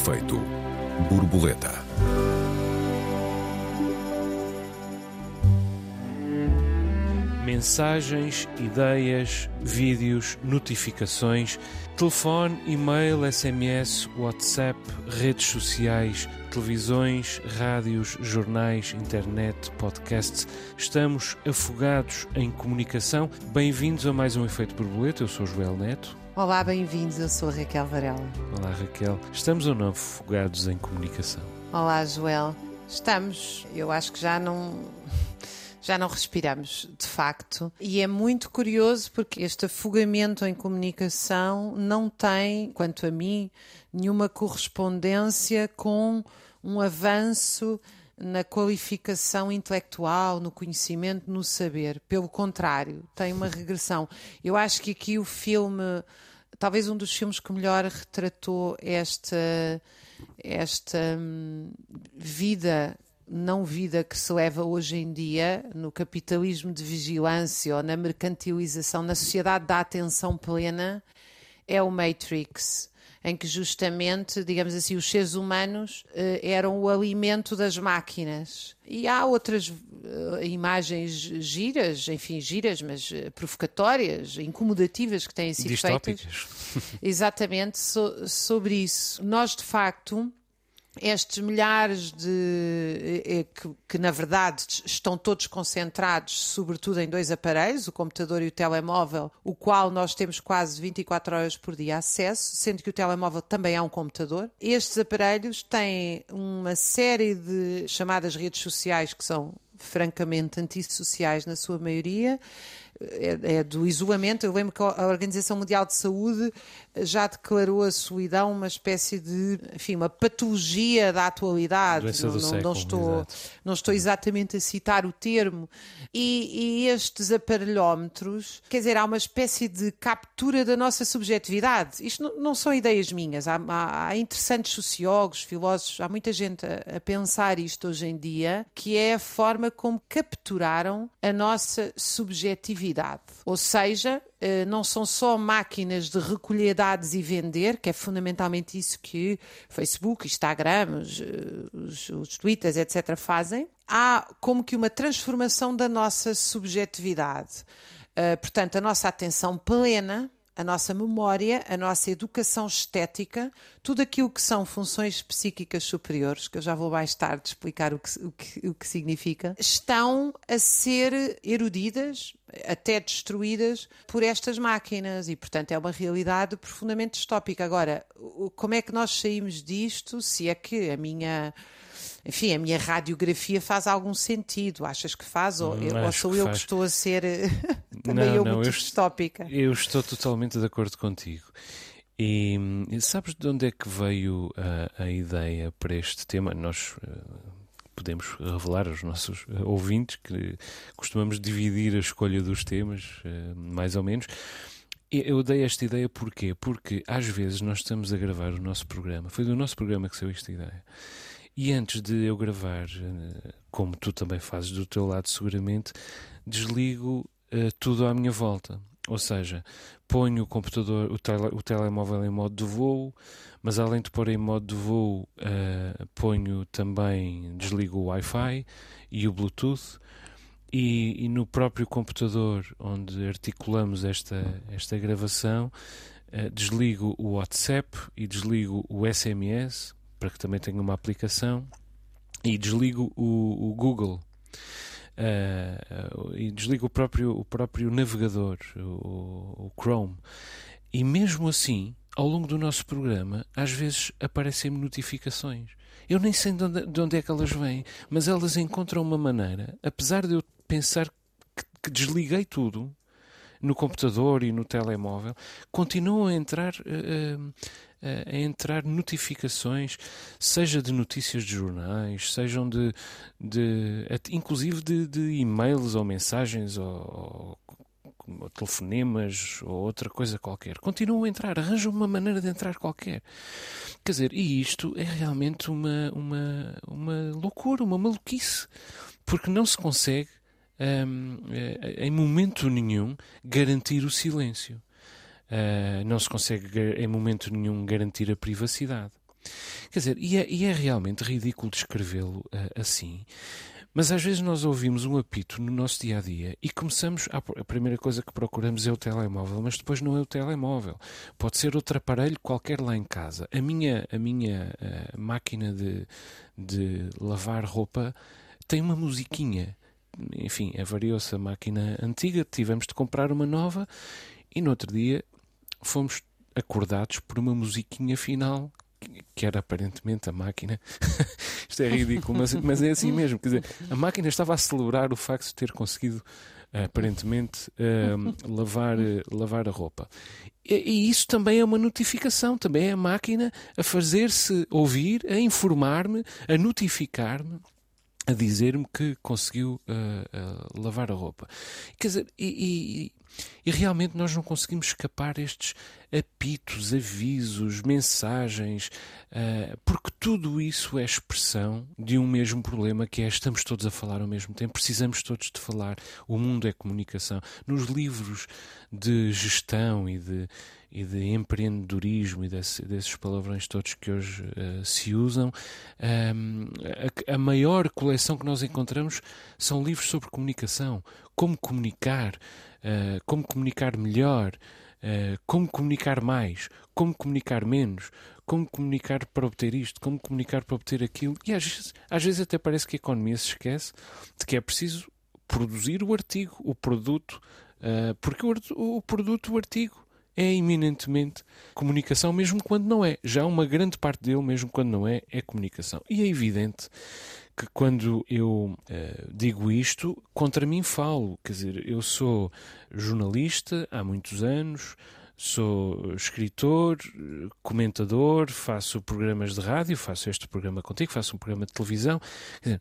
Efeito borboleta. Mensagens, ideias, vídeos, notificações, telefone, e-mail, SMS, WhatsApp, redes sociais, televisões, rádios, jornais, internet, podcasts. Estamos afogados em comunicação. Bem-vindos a mais um Efeito Borboleta. Eu sou Joel Neto. Olá, bem-vindos. Eu sou a Raquel Varela. Olá, Raquel. Estamos ou não afogados em comunicação? Olá, Joel. Estamos. Eu acho que já não. Já não respiramos, de facto. E é muito curioso porque este afogamento em comunicação não tem, quanto a mim, nenhuma correspondência com um avanço na qualificação intelectual, no conhecimento, no saber. Pelo contrário, tem uma regressão. Eu acho que aqui o filme, talvez um dos filmes que melhor retratou esta, esta hum, vida não vida que se leva hoje em dia no capitalismo de vigilância ou na mercantilização, na sociedade da atenção plena, é o Matrix, em que justamente, digamos assim, os seres humanos eh, eram o alimento das máquinas. E há outras eh, imagens giras, enfim, giras, mas eh, provocatórias, incomodativas que têm sido Distópicas. feitas. Exatamente so, sobre isso. Nós, de facto estes milhares de. Eh, que, que, na verdade estão todos concentrados, sobretudo em dois aparelhos, o computador e o telemóvel, o qual nós temos quase 24 horas por dia acesso, sendo que o telemóvel também é um computador. Estes aparelhos têm uma série de chamadas redes sociais que são francamente antissociais na sua maioria, é, é, do isolamento. Eu lembro que a Organização Mundial de Saúde já declarou a solidão uma espécie de, enfim, uma patologia da atualidade. Não, não, século, não estou, exato. não estou exatamente a citar o termo. E, e estes aparelhómetros, quer dizer, há uma espécie de captura da nossa subjetividade. Isto não, não são ideias minhas. Há, há, há, interessantes sociólogos, filósofos, há muita gente a, a pensar isto hoje em dia, que é a forma como capturaram a nossa subjetividade. Ou seja, eh, não são só máquinas de recolher dados e vender, que é fundamentalmente isso que Facebook, Instagram, os, os, os Twitters, etc., fazem. Há como que uma transformação da nossa subjetividade. Uh, portanto, a nossa atenção plena a nossa memória, a nossa educação estética, tudo aquilo que são funções psíquicas superiores, que eu já vou mais tarde explicar o que, o que, o que significa, estão a ser erudidas, até destruídas por estas máquinas e, portanto, é uma realidade profundamente distópica. Agora, como é que nós saímos disto, se é que a minha enfim, a minha radiografia faz algum sentido. Achas que faz? Ou, Hum, ou sou que eu faz. que estou a ser também Não, eu não, muito eu- distópica? Eu estou totalmente de acordo contigo. E hum, sabes de onde é que veio a, a ideia para este tema? Nós eh, podemos revelar aos nossos eh, ouvintes que costumamos dividir a escolha dos temas, eh, mais ou menos. Eu dei esta ideia porquê? Porque às vezes nós estamos a gravar o nosso programa. Foi do nosso programa que saiu esta ideia. E antes de eu gravar, eh, como tu também fazes do teu lado seguramente, desligo eh, tudo à minha volta. Ou seja, ponho o computador, o, tele, o telemóvel em modo de voo, mas além de pôr em modo de voo, eh, ponho também, desligo o Wi-Fi e o Bluetooth. E, e no próprio computador onde articulamos esta, esta gravação, eh, desligo o WhatsApp e desligo o SMS, para que também tenha uma aplicação, e desligo o, o Google. Eh, e desligo o próprio, o próprio navegador, o, o Chrome. E mesmo assim, ao longo do nosso programa, às vezes aparecem-me notificações. Eu nem sei de onde, de onde é que elas vêm, mas elas encontram uma maneira, apesar de eu pensar que, que desliguei tudo no computador e no telemóvel, continuam a entrar, eh, eh, a entrar notificações, seja de notícias de jornais, sejam de, de inclusive de, de e-mails ou mensagens ou, ou telefonemas ou outra coisa qualquer. Continuam a entrar, arranjam uma maneira de entrar qualquer. Quer dizer, e isto é realmente uma, uma, uma loucura, uma maluquice, porque não se consegue, hum, eh, em momento nenhum, garantir o silêncio. Uh, não se consegue em momento nenhum garantir a privacidade. Quer dizer, e é, e é realmente ridículo descrevê-lo uh, assim. Mas às vezes nós ouvimos um apito no nosso dia a dia e começamos. A primeira coisa que procuramos é o telemóvel, mas depois não é o telemóvel. Pode ser outro aparelho qualquer lá em casa. A minha, a minha uh, máquina de, de lavar roupa tem uma musiquinha. Enfim, avariou-se a máquina antiga, tivemos de comprar uma nova e no outro dia fomos acordados por uma musiquinha final que era aparentemente a máquina. Isto é ridículo, mas, mas é assim mesmo. Quer dizer, a máquina estava a celebrar o facto de ter conseguido aparentemente uh, lavar, lavar a roupa. E, e, isso também é uma notificação, também é a máquina a fazer-se ouvir, a informar-me, a notificar-me a dizer-me que conseguiu uh, uh, lavar a roupa. Quer dizer, e, e, e, realmente nós não conseguimos escapar estes apitos, avisos, mensagens, uh, porque tudo isso é expressão de um mesmo problema que é estamos todos a falar ao mesmo tempo, precisamos todos de falar. O mundo é comunicação. Nos livros de gestão e de e de empreendedorismo e desse, desses palavrões todos que hoje uh, se usam, um, a, a, maior coleção que nós encontramos são livros sobre comunicação, como comunicar, uh, como comunicar melhor, uh, como comunicar mais, como comunicar menos, como comunicar para obter isto, como comunicar para obter aquilo. E às vezes, às vezes até parece que a economia se esquece de que é preciso produzir o artigo, o produto, porque o, o produto, o artigo, é eminentemente comunicação, mesmo quando não é. Já uma grande parte dele, mesmo quando não é, é comunicação. E é evidente que quando eu uh, digo isto, contra mim falo. Quer dizer, eu sou jornalista há muitos anos, sou escritor, comentador, faço programas de rádio, faço este programa contigo, faço um programa de televisão. Quer dizer,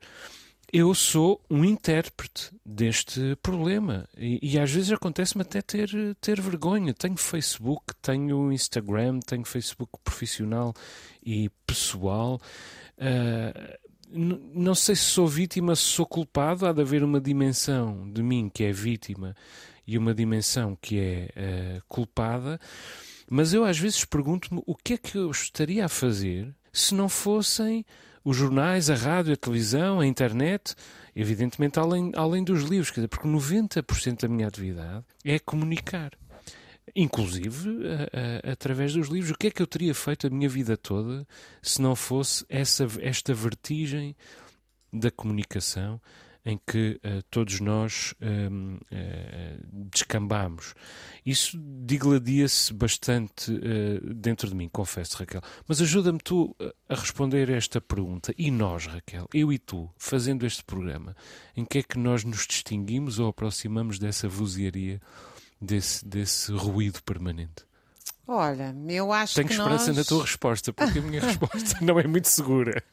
eu sou um intérprete deste problema e, e às vezes acontece-me até ter, ter vergonha. Tenho Facebook, tenho Instagram, tenho Facebook profissional e pessoal. Uh, não sei se sou vítima, se sou culpado. Há de haver uma dimensão de mim que é vítima e uma dimensão que é uh, culpada. Mas eu às vezes pergunto-me o que é que eu estaria a fazer se não fossem os jornais, a rádio, a televisão, a internet, evidentemente além, além dos livros, dizer, porque 90% da minha atividade é comunicar. Inclusive a, a, através dos livros. O que é que eu teria feito a minha vida toda se não fosse essa, esta vertigem da comunicação em que uh, todos nós uh, uh, descambamos. Isso digladia-se bastante uh, dentro de mim, confesso, Raquel. Mas ajuda-me tu a responder esta pergunta. E nós, Raquel, eu e tu, fazendo este programa, em que é que nós nos distinguimos ou aproximamos dessa vozearia, desse, desse ruído permanente? Olha, eu acho Tenho que esperança nós... na tua resposta, porque a minha resposta não é muito segura.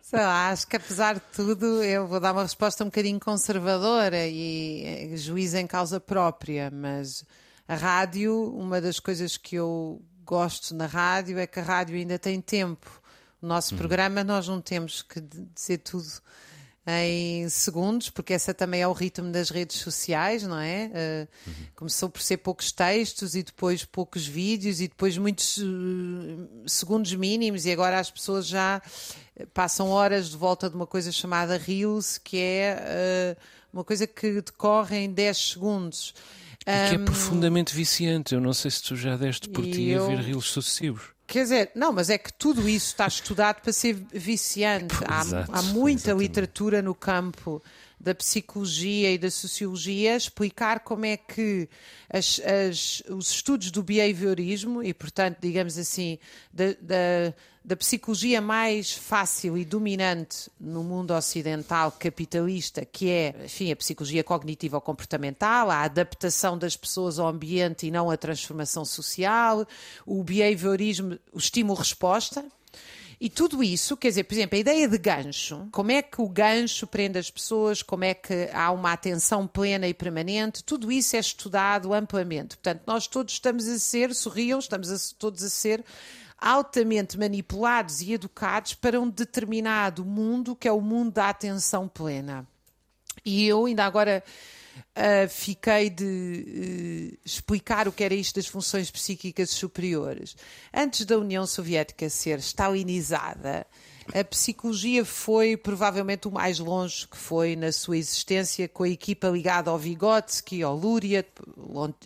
Sei lá, acho que apesar de tudo, eu vou dar uma resposta um bocadinho conservadora e eh, juiz em causa própria, mas a rádio, uma das coisas que eu gosto na rádio é que a rádio ainda tem tempo. O nosso uhum. programa nós não temos que dizer tudo em segundos, porque essa também é o ritmo das redes sociais, não é? Uh, uhum. Começou por ser poucos textos e depois poucos vídeos e depois muitos uh, segundos mínimos e agora as pessoas já passam horas de volta de uma coisa chamada Reels, que é uh, uma coisa que decorre em 10 segundos. E que é profundamente viciante. Eu não sei se tu já deste por ti eu... a ver Reels sucessivos. Quer dizer, não, mas é que tudo isso está estudado para ser viciante. Há, Exato, há muita exatamente. literatura no campo da psicologia e da sociologia a explicar como é que as, as, os estudos do behaviorismo e, portanto, digamos assim, da, da da psicologia mais fácil e dominante no mundo ocidental capitalista, que é, enfim, a psicologia cognitiva ou comportamental, a adaptação das pessoas ao ambiente e não a transformação social, o behaviorismo, o estímulo-resposta, e tudo isso, quer dizer, por exemplo, a ideia de gancho, como é que o gancho prende as pessoas, como é que há uma atenção plena e permanente, tudo isso é estudado amplamente. Portanto, nós todos estamos a ser, sorriam, estamos a, todos a ser altamente manipulados e educados para um determinado mundo que é o mundo da atenção plena. E eu ainda agora uh, fiquei de uh, explicar o que era isto das funções psíquicas superiores. Antes da União Soviética ser stalinizada, a psicologia foi provavelmente o mais longe que foi na sua existência, com a equipa ligada ao Vygotsky, ao Luria,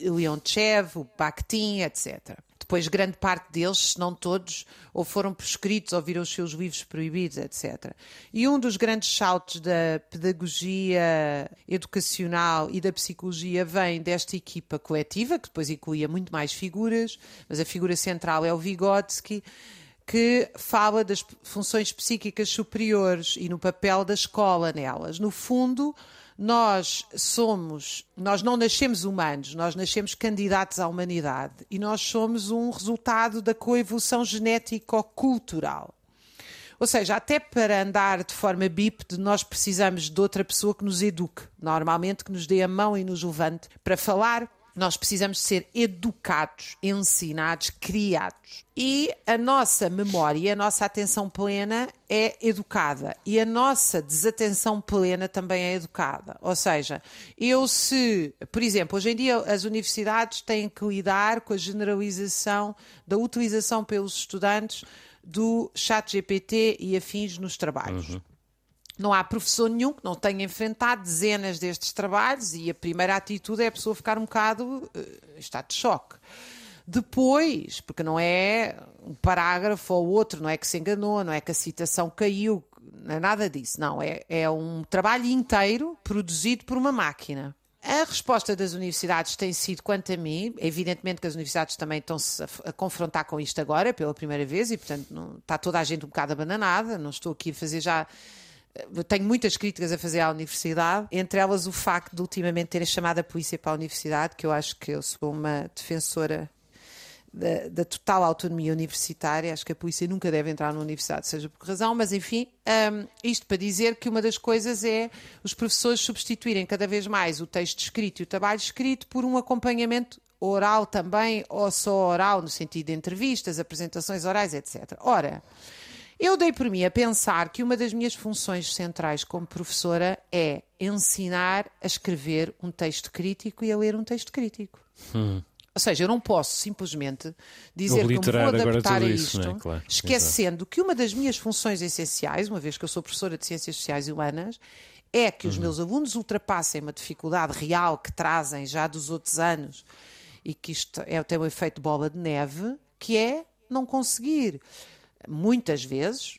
Leontchev, o Bakhtin, etc. Depois, grande parte deles, se não todos, ou foram prescritos ou viram os seus livros proibidos, etc. E um dos grandes saltos da pedagogia educacional e da psicologia vem desta equipa coletiva, que depois incluía muito mais figuras, mas a figura central é o Vygotsky, que fala das funções psíquicas superiores e no papel da escola nelas. No fundo, nós somos, nós não nascemos humanos, nós nascemos candidatos à humanidade e nós somos um resultado da coevolução genético-cultural. Ou seja, até para andar de forma bípede, nós precisamos de outra pessoa que nos eduque, normalmente que nos dê a mão e nos levante para falar, nós precisamos ser educados, ensinados, criados. E a nossa memória, a nossa atenção plena é educada. E a nossa desatenção plena também é educada. Ou seja, eu se, por exemplo, hoje em dia as universidades têm que lidar com a generalização da utilização pelos estudantes do chat GPT e afins nos trabalhos. Uhum. Não há professor nenhum que não tenha enfrentado dezenas destes trabalhos e a primeira atitude é a pessoa ficar um bocado uh, estado de choque. Depois, porque não é um parágrafo ou outro, não é que se enganou, não é que a citação caiu, não é nada disso. Não, é, é um trabalho inteiro produzido por uma máquina. A resposta das universidades tem sido, quanto a mim, evidentemente que as universidades também estão-se a, a, confrontar com isto agora, pela primeira vez, e portanto não, está toda a gente um bocado abananada, não estou aqui a fazer já tenho muitas críticas a fazer à universidade, entre elas o facto de ultimamente terem chamado a polícia para a universidade, que eu acho que eu sou uma defensora da, da, total autonomia universitária. Acho que a polícia nunca deve entrar na universidade, seja por que razão, mas enfim, um, isto para dizer que uma das coisas é os professores substituírem cada vez mais o texto escrito e o trabalho escrito por um acompanhamento oral também, ou só oral, no sentido de entrevistas, apresentações orais, etc. Ora. Eu dei por mim a pensar que uma das minhas funções centrais como professora é ensinar a escrever um texto crítico e a ler um texto crítico. Hum. Ou seja, eu não posso simplesmente dizer que me vou adaptar a isto, é? claro, esquecendo que uma das minhas funções essenciais, uma vez que eu sou professora de Ciências Sociais e Humanas, é que os uhum. meus alunos ultrapassem uma dificuldade real que trazem já dos outros anos e que isto é, tem o um efeito bola de neve, que é não conseguir muitas vezes,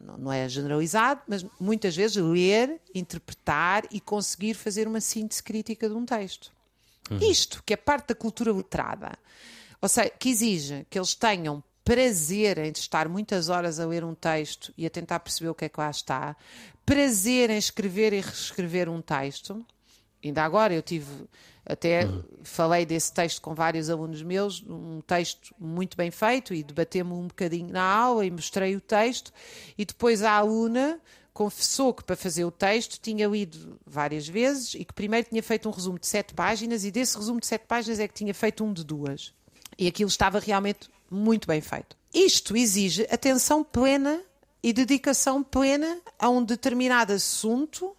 não é generalizado, mas muitas vezes ler, interpretar e conseguir fazer uma síntese crítica de um texto. Uhum. Isto, que é parte da cultura literada, ou seja, que exige que eles tenham prazer em estar muitas horas a ler um texto e a tentar perceber o que é que lá está, prazer em escrever e reescrever um texto. Ainda agora eu tive até uhum. falei desse texto com vários alunos meus, um texto muito bem feito, e debatemos um bocadinho na aula e mostrei o texto. E depois a aluna confessou que para fazer o texto tinha lido várias vezes e que primeiro tinha feito um resumo de sete páginas, e desse resumo de sete páginas é que tinha feito um de duas. E aquilo estava realmente muito bem feito. Isto exige atenção plena e dedicação plena a um determinado assunto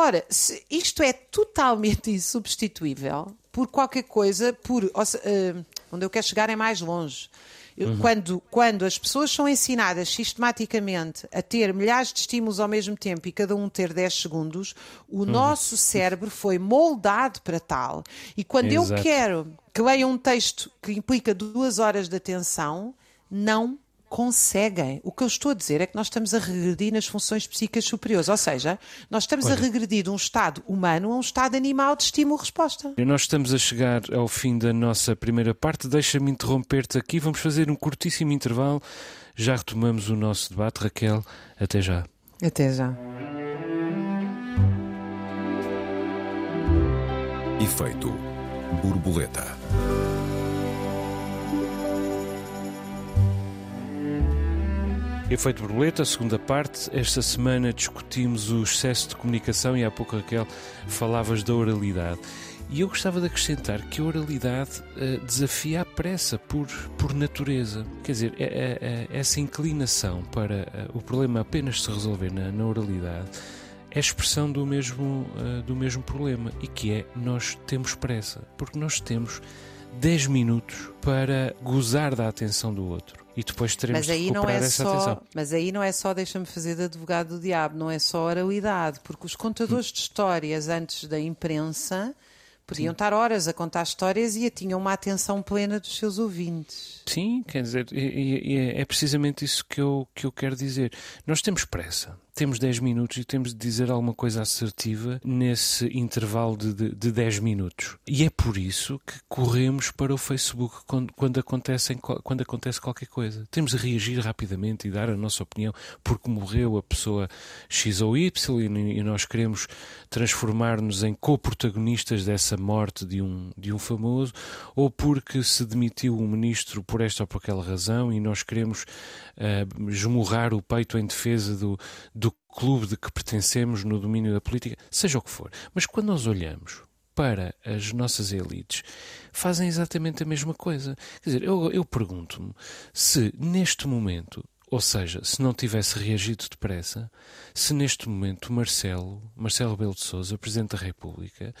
Ora, isto é totalmente insubstituível por qualquer coisa, por uh, onde eu quero chegar é mais longe. Uhum. Quando, quando as pessoas são ensinadas sistematicamente a ter milhares de estímulos ao mesmo tempo e cada um ter 10 segundos, o uhum. nosso cérebro foi moldado para tal. E quando Exato. eu quero que leia um texto que implica duas horas de atenção, não conseguem. O que eu estou a dizer é que nós estamos a regredir nas funções psíquicas superiores, ou seja, nós estamos Olha. a regredir de um estado humano a um estado animal de estímulo-resposta. Nós estamos a chegar ao fim da nossa primeira parte. Deixa-me interromper-te aqui. Vamos fazer um curtíssimo intervalo. Já retomamos o nosso debate. Raquel, até já. Até já. Efeito borboleta. Efeito borboleta, segunda parte. Esta semana discutimos o excesso de comunicação e há pouco, Raquel, falavas da oralidade. E eu gostava de acrescentar que a oralidade uh, desafia a pressa por, por natureza. Quer dizer, é, é, é essa inclinação para uh, o problema apenas se resolver na, na oralidade é expressão do mesmo, uh, do mesmo problema e que é nós temos pressa, porque nós temos 10 minutos para gozar da atenção do outro. E depois teremos mas aí de recuperar não é essa só, atenção. Mas aí não é só, deixa-me fazer de advogado do diabo, não é só oralidade, porque os contadores de histórias antes da imprensa podiam Sim. estar horas a contar histórias e tinham uma atenção plena dos seus ouvintes. Sim, quer dizer, e, e é precisamente isso que eu, que eu quero dizer. Nós temos pressa temos 10 minutos e temos de dizer alguma coisa assertiva nesse intervalo de, de, de 10 minutos. E é por isso que corremos para o Facebook quando, quando, acontece, quando acontece qualquer coisa. Temos de reagir rapidamente e dar a nossa opinião porque morreu a pessoa X ou Y e, e nós queremos transformar-nos em co-protagonistas dessa morte de um, de um famoso ou porque se demitiu um ministro por esta ou por aquela razão e nós queremos uh, esmurrar o peito em defesa do, do do clube de que pertencemos no domínio da política, seja o que for. Mas quando nós olhamos para as nossas elites, fazem exatamente a mesma coisa. Quer dizer, eu, eu pergunto-me se neste momento, ou seja, se não tivesse reagido depressa, se neste momento Marcelo, Marcelo Belo de Souza, Presidente da República,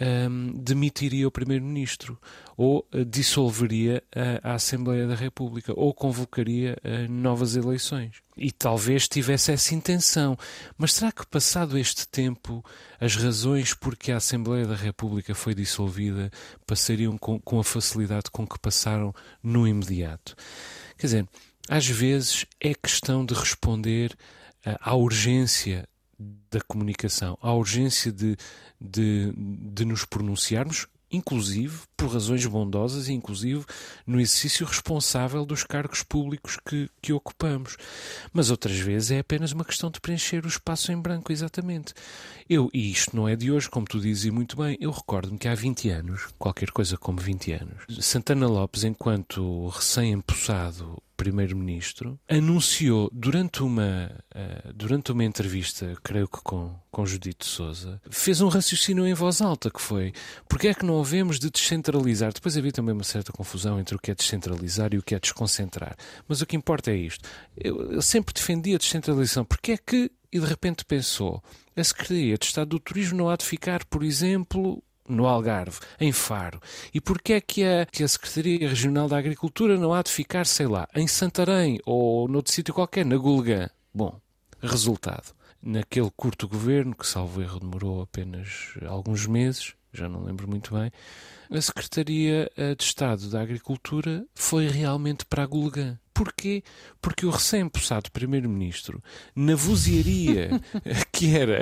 um, demitiria o Primeiro-Ministro, ou uh, dissolveria a, Assembleia da República, ou convocaria uh, novas eleições. E talvez tivesse essa intenção. Mas será que, passado este tempo, as razões por que a Assembleia da República foi dissolvida passariam com, com a facilidade com que passaram no imediato? Quer dizer, às vezes é questão de responder uh, à urgência da comunicação, à urgência de, de, de nos pronunciarmos, inclusive por razões bondosas e inclusive no exercício responsável dos cargos públicos que, que ocupamos. Mas outras vezes é apenas uma questão de preencher o espaço em branco, exatamente. Eu, e isto não é de hoje, como tu dizes muito bem, eu recordo-me que há 20 anos, qualquer coisa como 20 anos, Santana Lopes, enquanto recém-empossado primeiro-ministro, anunciou durante uma, uh, durante uma entrevista, creio que com, com Judito Souza, fez um raciocínio em voz alta que foi porque é que não havemos de descentralizar? Depois havia também uma certa confusão entre o que é descentralizar e o que é desconcentrar. Mas o que importa é isto. Eu, eu sempre defendi a descentralização. Porque é que, e de repente pensou, a Secretaria de Estado do Turismo não há de ficar, por exemplo, no Algarve, em Faro? E porquê é que a, que a Secretaria Regional da Agricultura não há de ficar, sei lá, em Santarém ou noutro sítio qualquer, na Gulgã? Bom, resultado. Naquele curto governo, que salvo erro demorou apenas alguns meses, já não lembro muito bem, a Secretaria eh, de Estado da Agricultura foi realmente para a Gulgã. Porquê? Porque o recém-possado Primeiro-Ministro, na vozearia que era,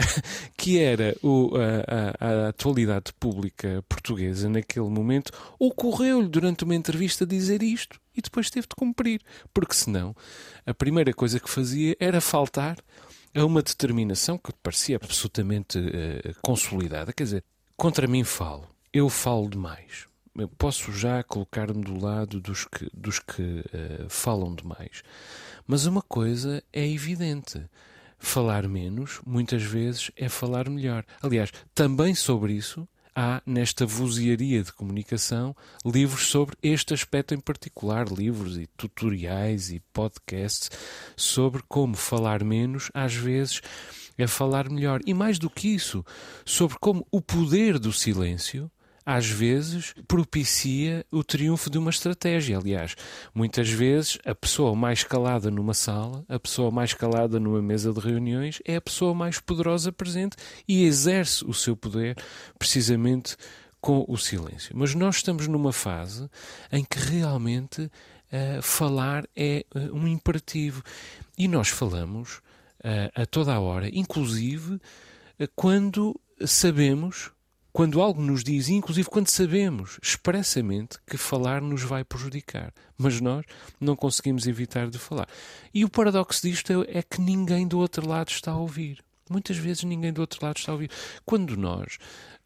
que era o, a, a, a, atualidade pública portuguesa naquele momento, ocorreu-lhe durante uma entrevista dizer isto e depois teve de cumprir. Porque senão, a primeira coisa que fazia era faltar a uma determinação que parecia absolutamente uh, consolidada. Quer dizer, contra mim falo. Eu falo demais eu posso já colocar-me do lado dos que, dos que uh, falam demais. Mas uma coisa é evidente: falar menos, muitas vezes, é falar melhor. Aliás, também sobre isso há, nesta vozearia de comunicação, livros sobre este aspecto em particular, livros e tutoriais e podcasts sobre como falar menos, às vezes, é falar melhor. E mais do que isso, sobre como o poder do silêncio às vezes propicia o triunfo de uma estratégia. Aliás, muitas vezes a pessoa mais calada numa sala, a pessoa mais calada numa mesa de reuniões, é a pessoa mais poderosa presente e exerce o seu poder precisamente com o silêncio. Mas nós estamos numa fase em que realmente uh, falar é uh, um imperativo. E nós falamos a toda a hora, inclusive quando sabemos quando algo nos diz, inclusive quando sabemos expressamente que falar nos vai prejudicar, mas nós não conseguimos evitar de falar. E o paradoxo disto é, é que ninguém do outro lado está a ouvir. Muitas vezes ninguém do outro lado está a ouvir. Quando nós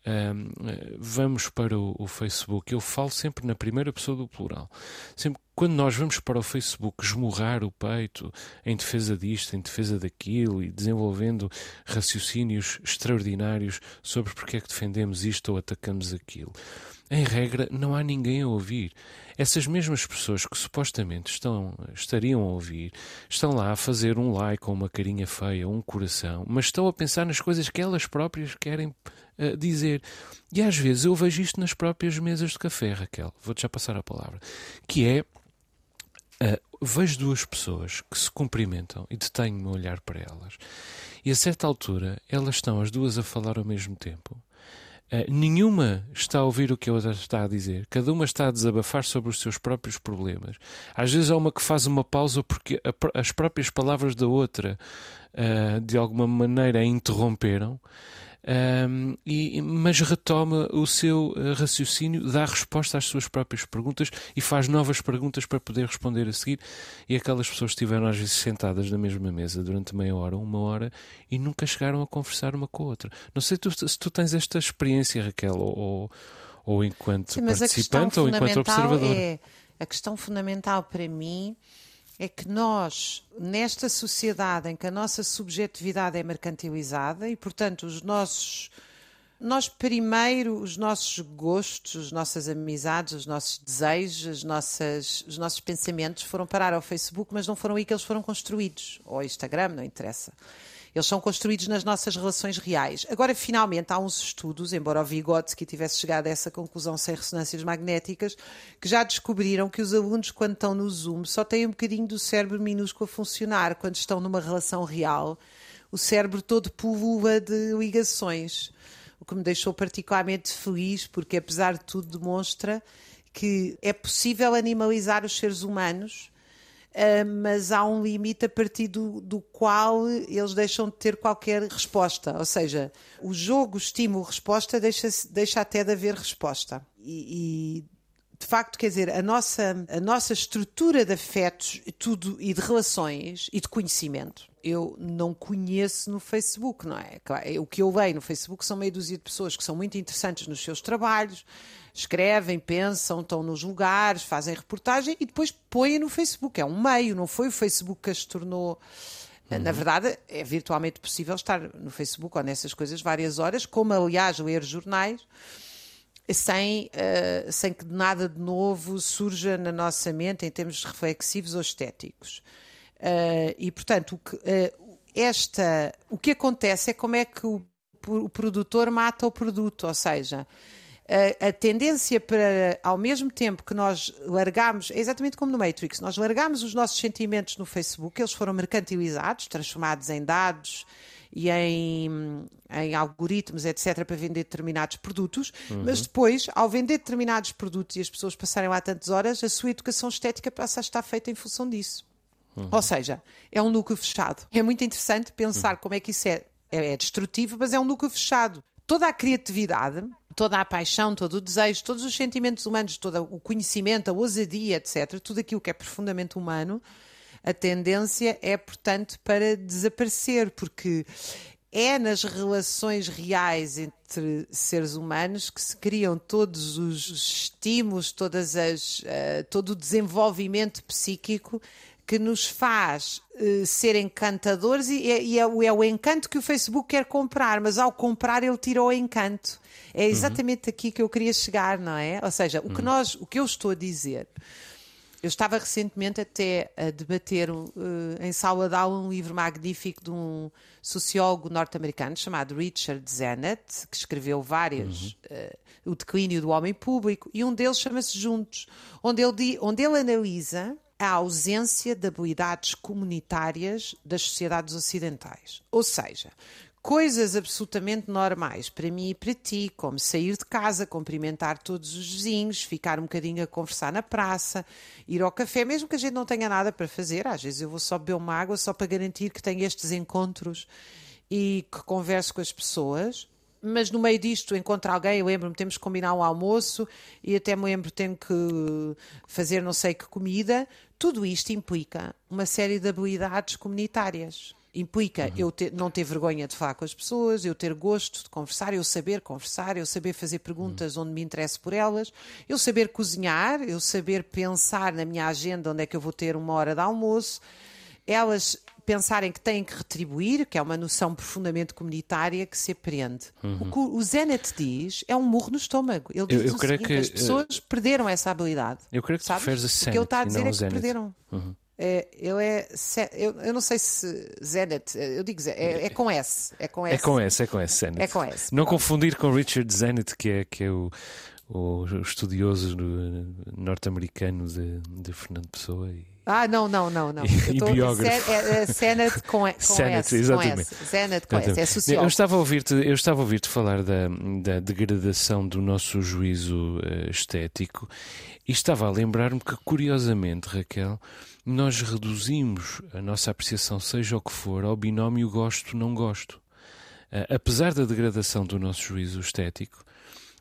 um, vamos para o, o, Facebook, eu falo sempre na primeira pessoa do plural. Sempre quando nós vamos para o Facebook esmurrar o peito em defesa disto, em defesa daquilo e desenvolvendo raciocínios extraordinários sobre porque é que defendemos isto ou atacamos aquilo. em regra, não há ninguém a ouvir. Essas mesmas pessoas que supostamente estão, estariam a ouvir, estão lá a fazer um like ou uma carinha feia, um coração, mas estão a pensar nas coisas que elas próprias querem uh, dizer. E às vezes eu vejo isto nas próprias mesas de café, Raquel. Vou-te já passar a palavra. Que é. Uh, vejo duas pessoas que se cumprimentam e detenho-me a olhar para elas. E a certa altura, elas estão as duas a falar ao mesmo tempo. Uh, nenhuma está a ouvir o que a outra está a dizer. Cada uma está a desabafar sobre os seus próprios problemas. Às vezes há uma que faz uma pausa porque a, as próprias palavras da outra, uh, de alguma maneira, a interromperam. Um, e, mas retoma o seu uh, raciocínio, dá resposta às suas próprias perguntas e faz novas perguntas para poder responder a seguir. E aquelas pessoas estiveram às vezes sentadas na mesma mesa durante meia hora, uma hora e nunca chegaram a conversar uma com a outra. Não sei tu, se tu tens esta experiência, Raquel, ou, ou enquanto Sim, participante ou enquanto observador. É, a questão fundamental para mim é que nós, nesta sociedade em que a nossa subjetividade é mercantilizada e, portanto, os nossos. Nós, primeiro, os nossos gostos, as nossas amizades, os nossos desejos, as nossas, os nossos pensamentos foram parar ao Facebook, mas não foram aí que eles foram construídos. Ou ao Instagram, não interessa. Eles são construídos nas nossas relações reais. Agora, finalmente, há uns estudos, embora o Vygotsky tivesse chegado a essa conclusão sem ressonâncias magnéticas, que já descobriram que os alunos, quando estão no Zoom, só têm um bocadinho do cérebro minúsculo a funcionar. Quando estão numa relação real, o cérebro todo pulula de ligações. O que me deixou particularmente feliz, porque, apesar de tudo, demonstra que é possível animalizar os seres humanos mas há um limite a partir do, do, qual eles deixam de ter qualquer resposta. Ou seja, o jogo, estímulo-resposta, deixa, deixa até de haver resposta. E, e, de facto, quer dizer, a nossa, a nossa estrutura de afetos tudo, e de relações e de conhecimento. Eu não conheço no Facebook, não é? O que eu leio no Facebook são meia dúzia de pessoas que são muito interessantes nos seus trabalhos, escrevem, pensam, estão nos lugares, fazem reportagem e depois põem no Facebook. É um meio, não foi o Facebook que as tornou. Uhum. Na verdade, é virtualmente possível estar no Facebook ou nessas coisas várias horas, como aliás ler jornais, sem, uh, sem que nada de novo surja na nossa mente em termos reflexivos ou estéticos. Uh, e, portanto, o que, uh, esta, o que acontece é como é que o, o produtor mata o produto, ou seja, a, a, tendência para, ao mesmo tempo que nós largamos, é exatamente como no Matrix, nós largamos os nossos sentimentos no Facebook, eles foram mercantilizados, transformados em dados e em, em algoritmos, etc., para vender determinados produtos, uhum. mas depois, ao vender determinados produtos e as pessoas passarem lá tantas horas, a sua educação estética passa a estar feita em função disso. Uhum. Ou seja, é um núcleo fechado. É muito interessante pensar uhum. como é que isso é, é, é destrutivo, mas é um núcleo fechado. Toda a criatividade toda a paixão, todo o desejo, todos os sentimentos humanos, todo o conhecimento, a ousadia, etc., tudo aquilo que é profundamente humano, a tendência é, portanto, para desaparecer, porque é nas relações reais entre seres humanos que se criam todos os estímulos, todas as, uh, todo o desenvolvimento psíquico que nos faz uh, ser encantadores e, e é, é, o encanto que o Facebook quer comprar, mas ao comprar ele tira o encanto. É exatamente uhum. aqui que eu queria chegar, não é? Ou seja, o que uhum. nós, o que eu estou a dizer. Eu estava recentemente até a debater uh, em sala de aula um livro magnífico de um sociólogo norte-americano chamado Richard Zennet, que escreveu vários, uhum. uh, O Declínio do Homem Público, e um deles chama-se Juntos, onde ele, onde ele analisa a ausência de habilidades comunitárias das sociedades ocidentais. Ou seja, coisas absolutamente normais para mim e para ti, como sair de casa, cumprimentar todos os vizinhos, ficar um bocadinho a conversar na praça, ir ao café, mesmo que a gente não tenha nada para fazer. Às vezes eu vou só beber uma água só para garantir que tenho estes encontros e que converso com as pessoas mas no meio disto encontro alguém, eu lembro-me, temos que combinar um almoço e até me lembro tenho que fazer não sei que comida. Tudo isto implica uma série de habilidades comunitárias. Implica uhum. eu ter, não ter vergonha de falar com as pessoas, eu ter gosto de conversar, eu saber conversar, eu saber fazer perguntas uhum. onde me interesso por elas, eu saber cozinhar, eu saber pensar na minha agenda onde é que eu vou ter uma hora de almoço. Elas pensarem que têm que retribuir, que é uma noção profundamente comunitária que se aprende. Uhum. O que o Zenit diz é um murro no estômago. Ele diz Eu- eu o seguinte, que, as pessoas perderam essa habilidade. Eu creio que tu Sabes? preferes a o que Senate ele está a dizer é que Zenit. perderam. Uhum. É, ele é. Eu, eu não sei se Zenit, eu digo Zenit, é, é com S. É com S. É com S, é com S, Zenit. É com S. Não confundir com Richard Zenit, que é, que é o, o estudioso no- norte-americano de, de Fernando Pessoa. E... Ah, não, não, não, não. E- Eu tô- biógrafo. É, é, é com, E- com Zenit, S. exatamente. Com S. Zenit com S. É Eu sociólogo. estava a ouvir-te, eu estava a ouvir-te falar da, da degradação do nosso juízo eh, estético e estava a lembrar-me que, curiosamente, Raquel, nós reduzimos a nossa apreciação, seja o que for, ao binómio gosto-não gosto. Eh, apesar da degradação do nosso juízo estético,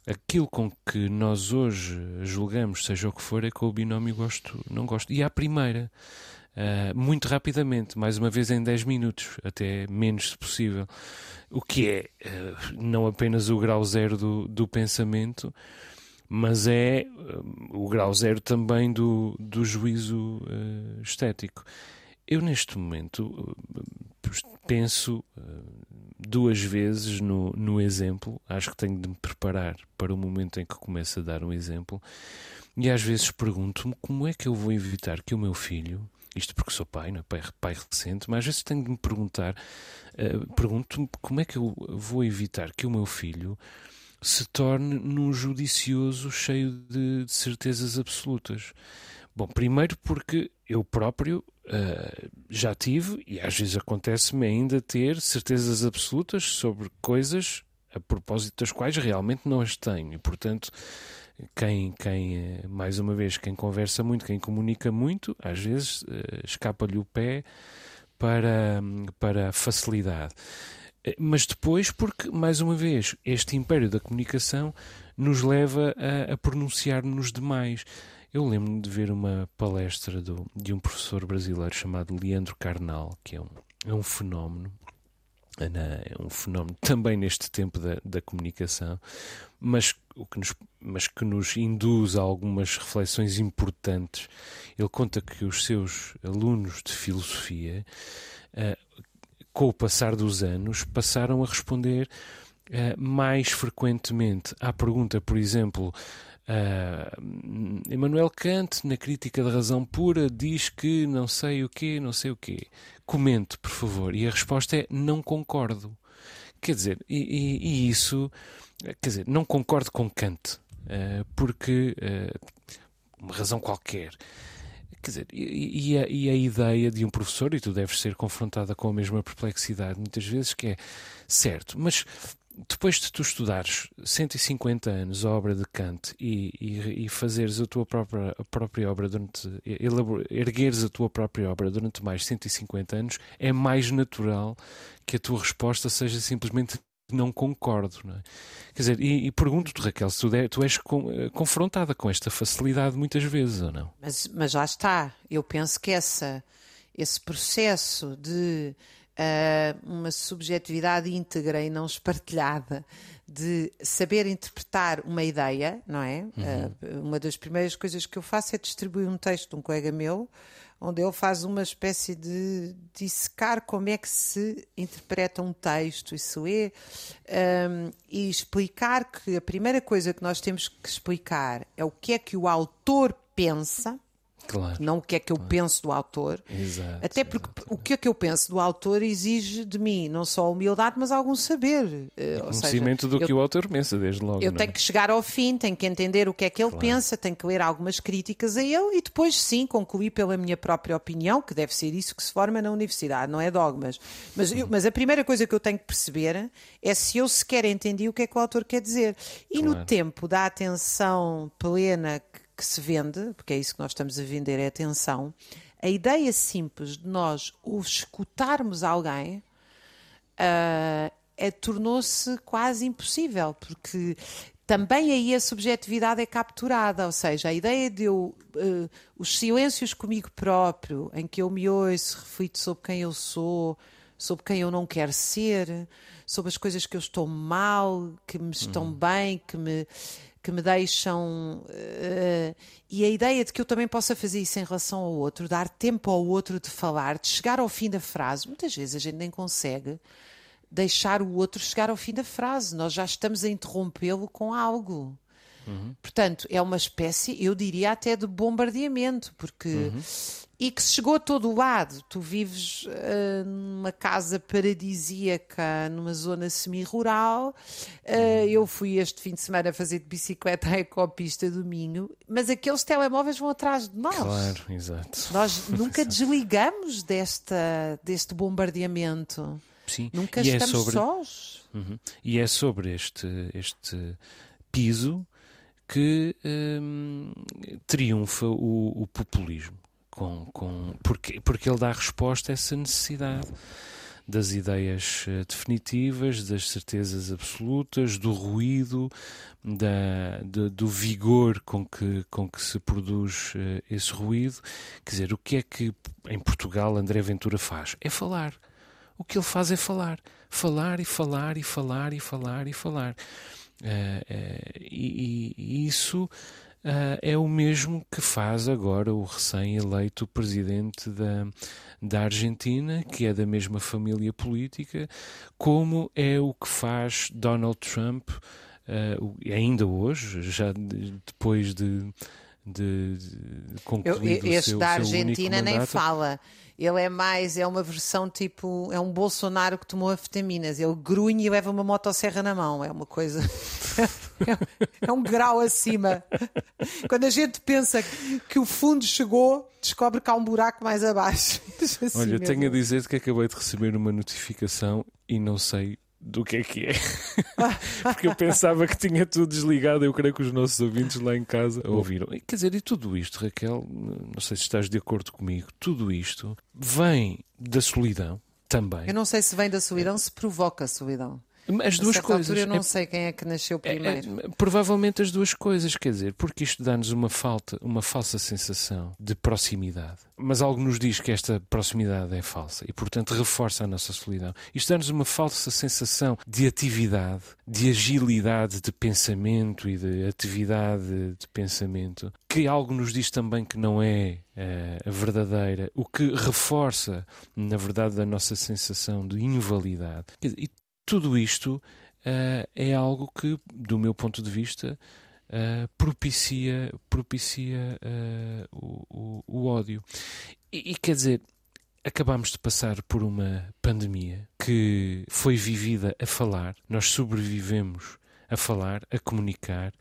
aquilo com que nós hoje julgamos, seja o que for, é com o binómio gosto-não gosto. E à primeira. Uh, muito rapidamente, mais uma vez em 10 minutos, até menos se possível. O que é uh, não apenas o grau zero do, do pensamento, mas é uh, o grau zero também do, do juízo estético. Eu, neste momento, penso uh, duas vezes no, no exemplo, acho que tenho de me preparar para o momento em que começo a dar um exemplo, e às vezes pergunto-me como é que eu vou evitar que o meu filho isto porque sou pai, não é? pai, pai recente, mas às vezes tenho de me perguntar, uh, pergunto-me como é que eu vou evitar que o meu filho se torne num judicioso cheio de, de certezas absolutas. Bom, primeiro porque eu próprio uh, já tive, e às vezes acontece-me ainda ter certezas absolutas sobre coisas a propósito das quais realmente não as tenho. E, portanto, quem, quem, mais uma vez, quem conversa muito, quem comunica muito, às vezes escapa-lhe o pé para, para facilidade. Mas depois, porque, mais uma vez, este império da comunicação nos leva a, a pronunciar-nos demais. Eu lembro-me de ver uma palestra do, de um professor brasileiro chamado Leandro Carnal, que é um, é um fenómeno, é um fenómeno também neste tempo da, da comunicação, mas, o que nos, mas que nos induz a algumas reflexões importantes. Ele conta que os seus alunos de filosofia, uh, com o passar dos anos, passaram a responder uh, mais frequentemente à pergunta, por exemplo. Uh, Emmanuel Kant, na Crítica da Razão Pura, diz que não sei o quê, não sei o quê. Comente, por favor. E a resposta é não concordo. Quer dizer, e, e, e isso, quer dizer, não concordo com Kant, uh, porque uh, uma razão qualquer. Quer dizer, e, e, a, e, a, ideia de um professor, e tu deves ser confrontada com a mesma perplexidade muitas vezes, que é certo, mas depois de tu estudares 150 anos a obra de Kant e, e, e fazeres a tua própria, a própria obra durante. ergueres a tua própria obra durante mais 150 anos, é mais natural que a tua resposta seja simplesmente não concordo. Não é? Quer dizer, e, e pergunto-te, Raquel, se tu, tu és com, confrontada com esta facilidade muitas vezes ou não? Mas, mas lá está. Eu penso que essa, esse processo de uma subjetividade íntegra e não espartilhada de saber interpretar uma ideia, não é? Uhum. Uh, uma das primeiras coisas que eu faço é distribuir um texto de um colega meu, onde ele faz uma espécie de dissecar como é que se interpreta um texto, isso é, um, e explicar que a primeira coisa que nós temos que explicar é o que é que o autor pensa. Claro, não o que é que eu claro. penso do autor. Exato, Até porque o que é que eu penso do autor exige de mim não só humildade, mas algum saber. E conhecimento seja, do eu, que o autor pensa, desde logo. Eu não tenho é? que chegar ao fim, tenho que entender o que é que ele Claro. pensa, tenho que ler algumas críticas a ele e depois, sim, concluir pela minha própria opinião, que deve ser isso que se forma na universidade, não é dogmas. Mas, eu- mas a primeira coisa que eu tenho que perceber é se eu sequer entendi o que é que o autor quer dizer. E no tempo da atenção plena que, que se vende, porque é isso que nós estamos a vender, é atenção, a ideia simples de nós o escutarmos alguém ah, é, tornou-se quase impossível, porque também aí a subjetividade é capturada, ou seja, a ideia de eu, eh, os silêncios comigo próprio, em que eu me ouço, reflito sobre quem eu sou, sobre quem eu não quero ser, sobre as coisas que eu estou mal, que me estão bem, que me que me deixam. Uh, e a ideia de que eu também possa fazer isso em relação ao outro, dar tempo ao outro de falar, de chegar ao fim da frase. Muitas vezes a gente nem consegue deixar o outro chegar ao fim da frase, nós já estamos a interrompê-lo com algo. Uhum. Portanto, é uma espécie, eu diria até de bombardeamento, porque. Uhum. E que se chegou a todo lado. Tu vives uh, numa casa paradisíaca, numa zona semi-rural. Uh, uhum. Eu fui este fim de semana fazer de bicicleta à ecopista do Minho, mas aqueles telemóveis vão atrás de nós. Claro, exato. Nós nunca desligamos desta, deste bombardeamento. Sim. Nunca e é estamos é sobre... sós. Uhum. E é sobre este, este piso que hum, triunfa o, o, populismo. Com, com, porque, porque ele dá resposta a essa necessidade das ideias eh, definitivas, das certezas absolutas, do ruído, da, do vigor com que, com que se produz uh, esse ruído. Quer dizer, o que é que em Portugal André Ventura faz? É falar. O que ele faz é falar. Falar e falar e falar e falar e falar. Uh, e, e, isso uh, é o mesmo que faz agora o recém-eleito presidente da, da Argentina, que é da mesma família política, como é o que faz Donald Trump uh, ainda hoje, já depois de, de, de concluído Eu, este seu, da Argentina nem fala. Ele é mais, é uma versão tipo, é um Bolsonaro que tomou afetaminas. Ele grunhe e leva uma motosserra na mão. É uma coisa. é um grau acima. Quando a gente pensa que o fundo chegou, descobre que há um buraco mais abaixo. Assim Olha, mesmo. tenho a dizer que acabei de receber uma notificação e não sei do que é que é. Porque eu pensava que tinha tudo desligado. Eu creio que os nossos ouvintes lá em casa ouviram. Quer dizer, e tudo isto, Raquel, não sei se estás de acordo comigo, tudo isto vem da solidão também. Eu não sei se vem da solidão, se provoca a solidão. As duas coisas. Altura, eu não é, sei quem é que nasceu primeiro. É, é, provavelmente as duas coisas, quer dizer, porque isto dá-nos uma falta, uma falsa sensação de proximidade. Mas algo nos diz que esta proximidade é falsa e, portanto, reforça a nossa solidão. Isto dá-nos uma falsa sensação de atividade, de agilidade de pensamento e de atividade de pensamento, que algo nos diz também que não é uh, a verdadeira, o que reforça, na verdade, a nossa sensação de invalidade. E tudo isto uh, é algo que, do meu ponto de vista, uh, propicia, propicia uh, o, o, o, ódio. E, e quer dizer, acabamos de passar por uma pandemia que foi vivida a falar, nós sobrevivemos a falar, a comunicar.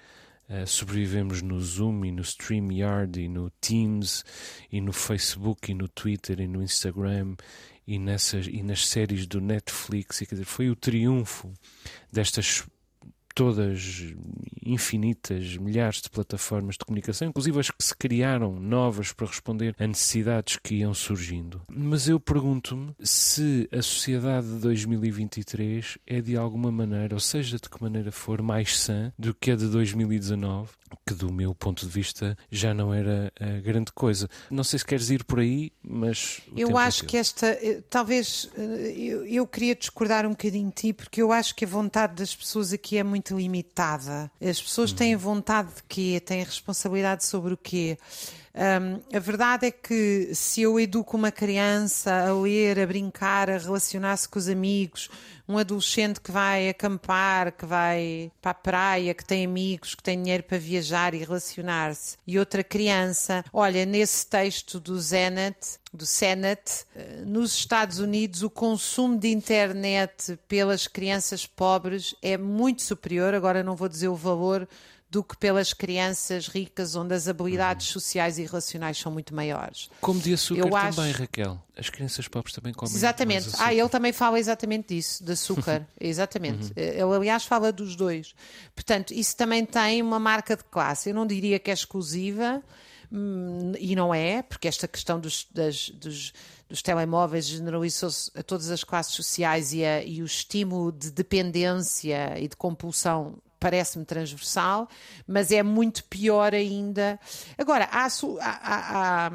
Uh, sobrevivemos no Zoom e no StreamYard e no Teams e no Facebook e no Twitter e no Instagram e, nessas, e nas séries do Netflix, e, quer dizer, foi o triunfo destas todas infinitas, milhares de plataformas de comunicação, inclusive as que se criaram novas para responder a necessidades que iam surgindo. Mas eu pergunto-me se a sociedade de 2023 é de alguma maneira, ou seja, de que maneira for, mais sã do que a de 2019, que do meu ponto de vista já não era a grande coisa. Não sei se queres ir por aí, mas. Eu é acho é que esta. Eh, talvez. Eh, eu, eu, queria discordar um bocadinho de ti, porque eu acho que a vontade das pessoas aqui é muito limitada. As pessoas têm vontade de quê? Têm responsabilidade sobre o quê? Um, a verdade é que se eu educo uma criança a ler, a brincar, a relacionar-se com os amigos, um adolescente que vai acampar, que vai para a praia, que tem amigos, que tem dinheiro para viajar e relacionar-se, e outra criança, olha, nesse texto do Zenit, do Senate, eh, nos Estados Unidos o consumo de internet pelas crianças pobres é muito superior, agora não vou dizer o valor, do que pelas crianças ricas, onde as habilidades uhum. sociais e relacionais são muito maiores. Como de açúcar Eu também, acho... Raquel. As crianças pobres também comem Exatamente. Ah, ele também fala exatamente disso, de açúcar. exatamente. Uhum. Ele, aliás, fala dos dois. Portanto, isso também tem uma marca de classe. Eu não diria que é exclusiva, hum, e não é, porque esta questão dos, das, dos, dos telemóveis generalizou-se a todas as classes sociais e, a, e o estímulo de dependência e de compulsão parece-me transversal, mas é muito pior ainda. Agora, há, há, há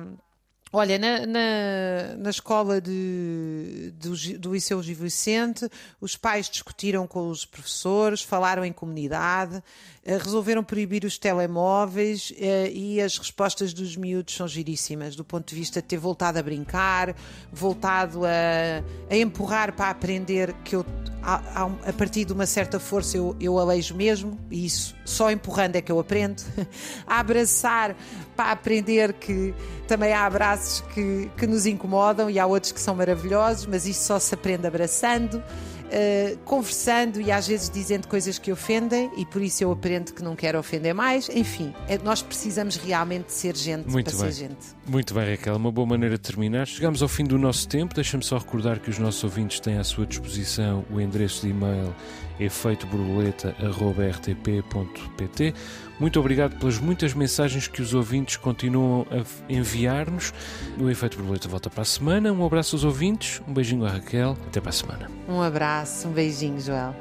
Olha, na, na, na escola de, do, do Liceu Gil Vicente, os pais discutiram com os professores, falaram em comunidade, eh, resolveram proibir os telemóveis eh, e as respostas dos miúdos são giríssimas, do ponto de vista de ter voltado a brincar, voltado a, a empurrar para aprender que eu a, a, partir de uma certa força eu, eu aleijo mesmo, e isso só empurrando é que eu aprendo, a abraçar para aprender que também há abraços que, que nos incomodam e há outros que são maravilhosos, mas isso só se aprende abraçando. Uh, conversando e às vezes dizendo coisas que ofendem e por isso eu aprendo que não quero ofender mais. Enfim, é, nós precisamos realmente ser gente Muito para bem. ser gente. Muito bem, Raquel, uma boa maneira de terminar. Chegamos ao fim do nosso tempo. Deixa-me só recordar que os nossos ouvintes têm à sua disposição o endereço de e-mail efeitoborboleta.rtp.pt. Muito obrigado pelas muitas mensagens que os ouvintes continuam a enviar-nos. O Efeito Borboleta volta para a semana. Um abraço aos ouvintes, um beijinho à Raquel. Até para a semana. Um abraço, um beijinho, Joel.